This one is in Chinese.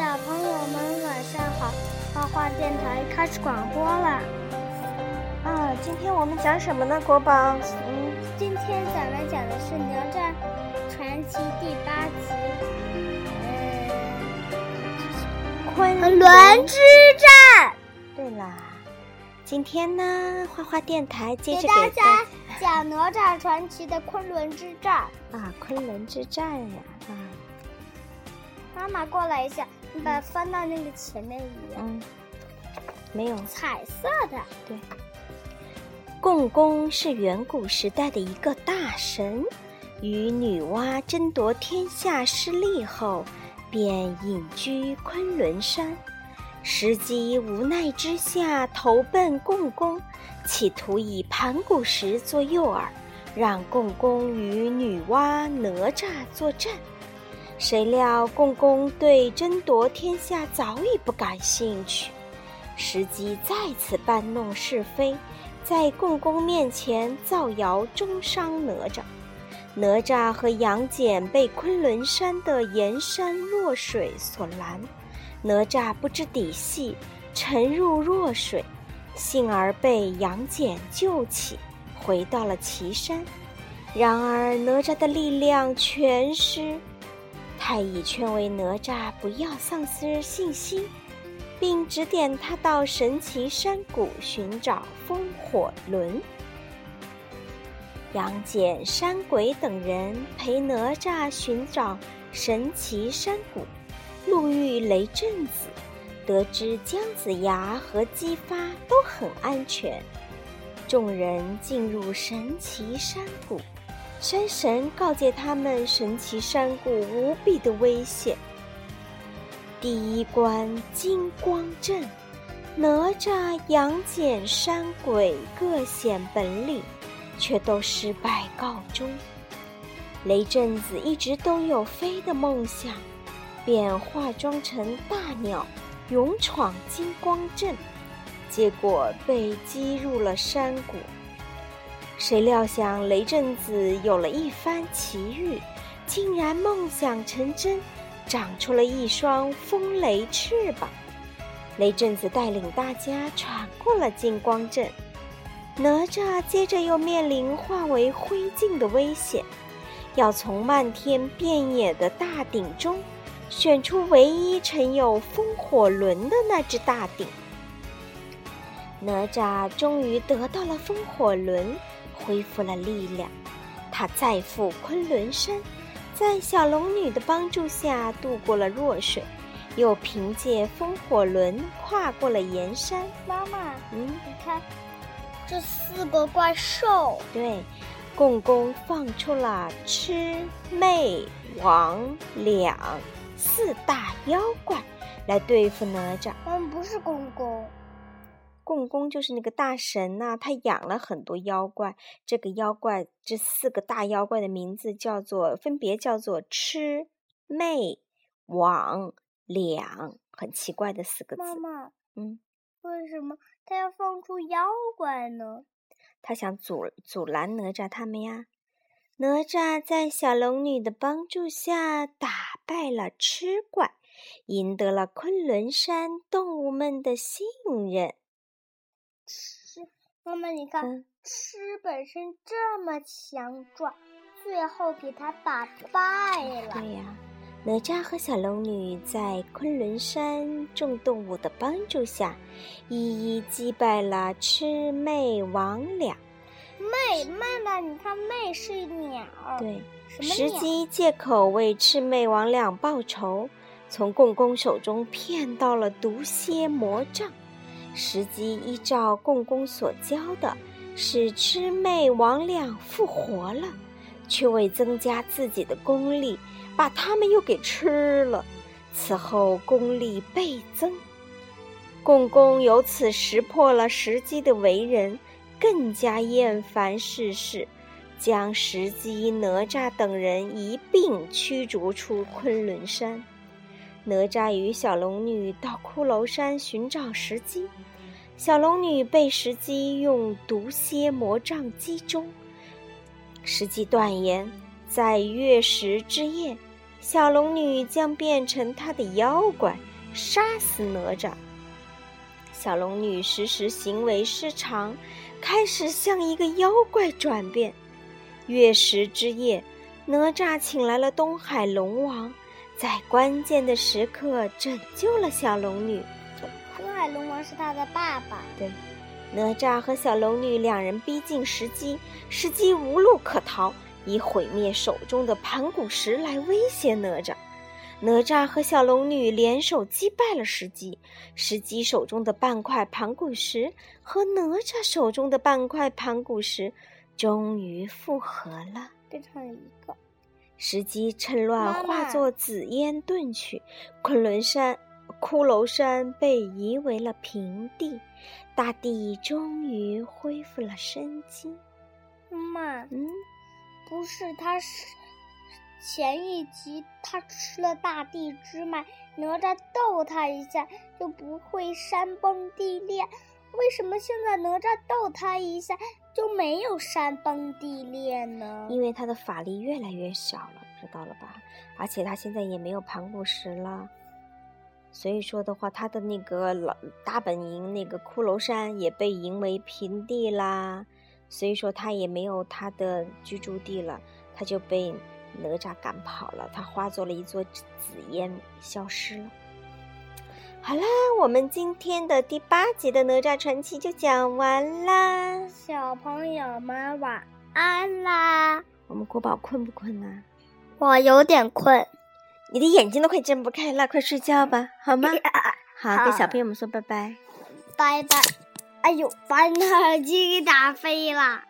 小朋友们晚上好，画画电台开始广播了。啊，今天我们讲什么呢？国宝，嗯，今天咱们讲的是《哪吒传奇》第八集，嗯，昆仑之战。对啦，今天呢，画画电台接着给大家讲《哪吒传奇》的昆仑之战。啊，昆仑之战呀，啊。妈妈过来一下，你把它翻到那个前面一样。嗯，没有彩色的。对，共工是远古时代的一个大神，与女娲争夺天下失利后，便隐居昆仑山。石矶无奈之下投奔共工，企图以盘古石做诱饵，让共工与女娲、哪吒作战。谁料共工对争夺天下早已不感兴趣，石矶再次搬弄是非，在共工面前造谣中伤哪吒。哪吒和杨戬被昆仑山的岩山弱水所拦，哪吒不知底细，沉入弱水，幸而被杨戬救起，回到了岐山。然而哪吒的力量全失。太乙劝慰哪吒不要丧失信心，并指点他到神奇山谷寻找风火轮。杨戬、山鬼等人陪哪吒寻找神奇山谷，路遇雷震子，得知姜子牙和姬发都很安全。众人进入神奇山谷。山神告诫他们：神奇山谷无比的危险。第一关金光阵，哪吒、杨戬、山鬼各显本领，却都失败告终。雷震子一直都有飞的梦想，便化妆成大鸟，勇闯金光阵，结果被击入了山谷。谁料想雷震子有了一番奇遇，竟然梦想成真，长出了一双风雷翅膀。雷震子带领大家闯过了金光阵，哪吒接着又面临化为灰烬的危险，要从漫天遍野的大鼎中选出唯一盛有风火轮的那只大鼎。哪吒终于得到了风火轮。恢复了力量，他再赴昆仑山，在小龙女的帮助下渡过了弱水，又凭借风火轮跨过了岩山。妈妈，嗯，你看这四个怪兽。对，共工放出了魑魅魍魉四大妖怪来对付哪吒。嗯，不是共工。共工就是那个大神呐，他养了很多妖怪。这个妖怪，这四个大妖怪的名字叫做，分别叫做魑、魅、魍、魉，很奇怪的四个字。妈妈，嗯，为什么他要放出妖怪呢？他想阻阻拦哪吒他们呀。哪吒在小龙女的帮助下打败了吃怪，赢得了昆仑山动物们的信任。吃，妈妈，你看，吃本身这么强壮，最后给他打败了。对呀，哪吒和小龙女在昆仑山众动物的帮助下，一一击败了魑魅魍魉。魅，妹妹，你看，魅是鸟。对，石矶借口为魑魅魍魉报仇，从共工手中骗到了毒蝎魔杖。石矶依照共工所教的，使魑魅魍魉复活了，却为增加自己的功力，把他们又给吃了。此后功力倍增，共工由此识破了石矶的为人，更加厌烦世事，将石矶、哪吒等人一并驱逐出昆仑山。哪吒与小龙女到骷髅山寻找石矶，小龙女被石矶用毒蝎魔杖击中。石矶断言，在月食之夜，小龙女将变成他的妖怪，杀死哪吒。小龙女时时行为失常，开始向一个妖怪转变。月食之夜，哪吒请来了东海龙王，在关键的时刻拯救了小龙女。东海龙王是他的爸爸。对，哪吒和小龙女两人逼近石矶，石矶无路可逃，以毁灭手中的盘古石来威胁哪吒。哪吒和小龙女联手击败了石矶，石矶手中的半块盘古石和哪吒手中的半块盘古石终于复合了，变成了一个。石矶趁乱化作紫烟遁去，昆仑山、骷髅山被夷为了平地，大地终于恢复了生机。妈妈，嗯，不是，他是。前一集他吃了大地之脉，哪吒逗他一下就不会山崩地裂。为什么现在哪吒逗他一下就没有山崩地裂呢？因为他的法力越来越小了，知道了吧？而且他现在也没有盘古石了，所以说的话，他的那个老大本营那个骷髅山也被夷为平地啦，所以说他也没有他的居住地了，他就被。哪吒赶跑了，他化作了一座紫烟，消失了。好啦，我们今天的第八集的哪吒传奇就讲完啦。小朋友们晚安啦！我们国宝困不困呢？我有点困，你的眼睛都快睁不开了，快睡觉吧，好吗？好，跟小朋友们说拜拜。拜拜。哎呦，把耳机给打飞了。